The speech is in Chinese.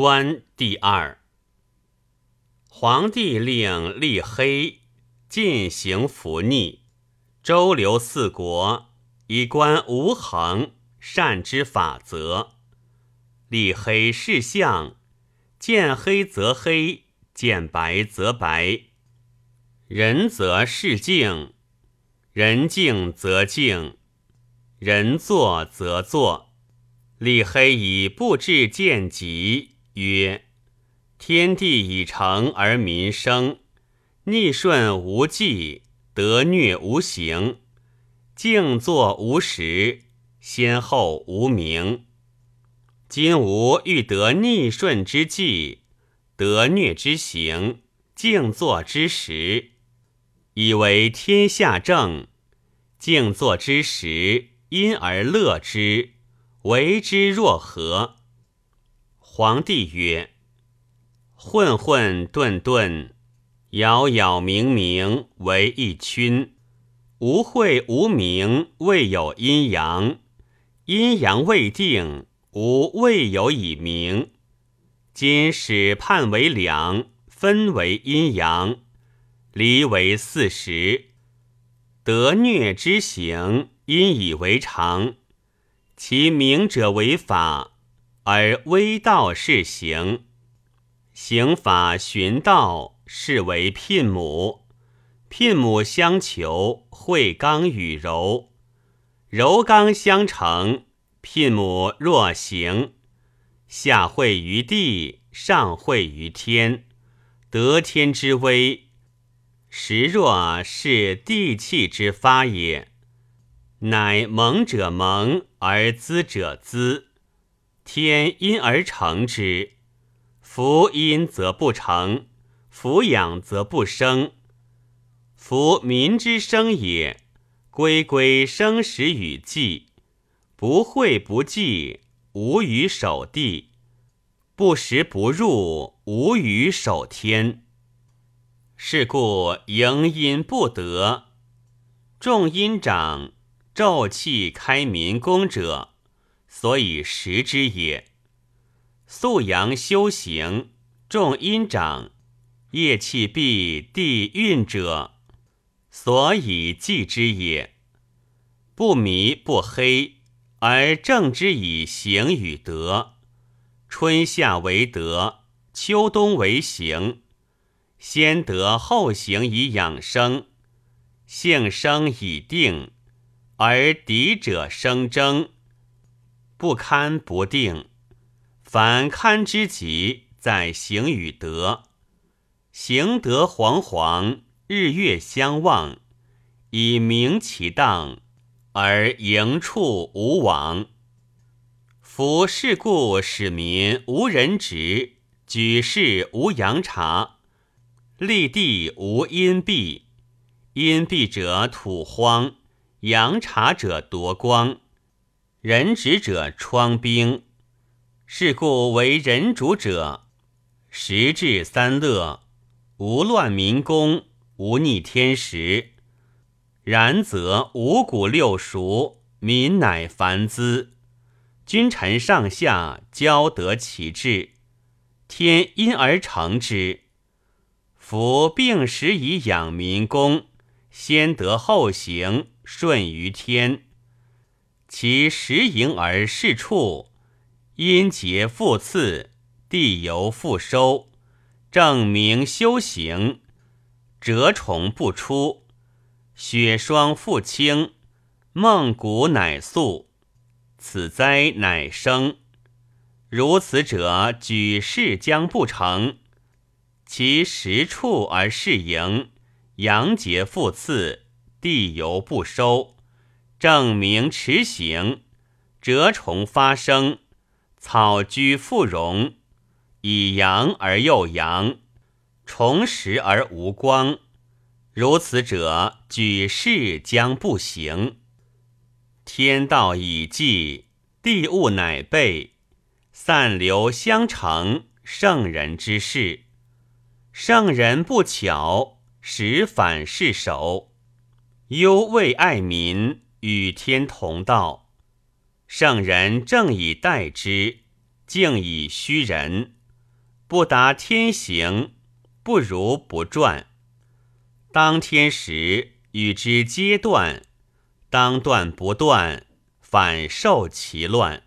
观第二。皇帝令立黑，进行服逆，周流四国，以观无恒，善之法则。立黑是相，见黑则黑，见白则白。人则是静，人静则静，人坐则坐。立黑以不至见极。曰：天地已成而民生，逆顺无忌，得虐无形，静坐无时，先后无名。今吾欲得逆顺之际，得虐之行，静坐之时，以为天下正。静坐之时，因而乐之，为之若何？皇帝曰：“混混沌沌，杳杳冥冥，为一群。无会无明，未有阴阳。阴阳未定，吾未有以明。今始判为两，分为阴阳，离为四时。得虐之行，因以为常。其明者为法。”而微道是行，行法循道，是为聘母。聘母相求，会刚与柔，柔刚相成。聘母若行，下会于地，上会于天，得天之威。实若是地气之发也，乃蒙者蒙，而滋者滋。天因而成之，福因则不成，福养则不生。夫民之生也，归归生时与祭，不会不祭，无与守地；不食不入，无与守天。是故营阴不得，众阴长，昼气开民功者。所以食之也。素阳修行，重阴长，业气闭，地运者，所以祭之也。不迷不黑，而正之以行与德。春夏为德，秋冬为行。先德后行以养生，性生以定，而敌者生争。不堪不定，凡堪之极，在行与德。行德惶惶，日月相望，以明其当，而营处无往。夫是故使民无人职，举世无阳茶，立地无阴蔽。阴蔽者土荒，阳茶者夺光。人职者疮兵，是故为人主者，时至三乐，无乱民宫，无逆天时。然则五谷六熟，民乃繁滋，君臣上下交得其志，天因而成之。夫病时以养民宫，先得后行，顺于天。其时盈而事处，阴节复次，地由复收，正明修行，蛰虫不出，雪霜复清，梦谷乃素，此灾乃生。如此者，举世将不成。其实处而事盈，阳节复次，地由不收。正明持行，蛰虫发生，草居复荣，以阳而又阳，重实而无光。如此者，举世将不行。天道已济，地物乃备，散流相成，圣人之事。圣人不巧，使反是守，忧未爱民。与天同道，圣人正以待之，敬以虚人。不达天行，不如不转。当天时与之皆断，当断不断，反受其乱。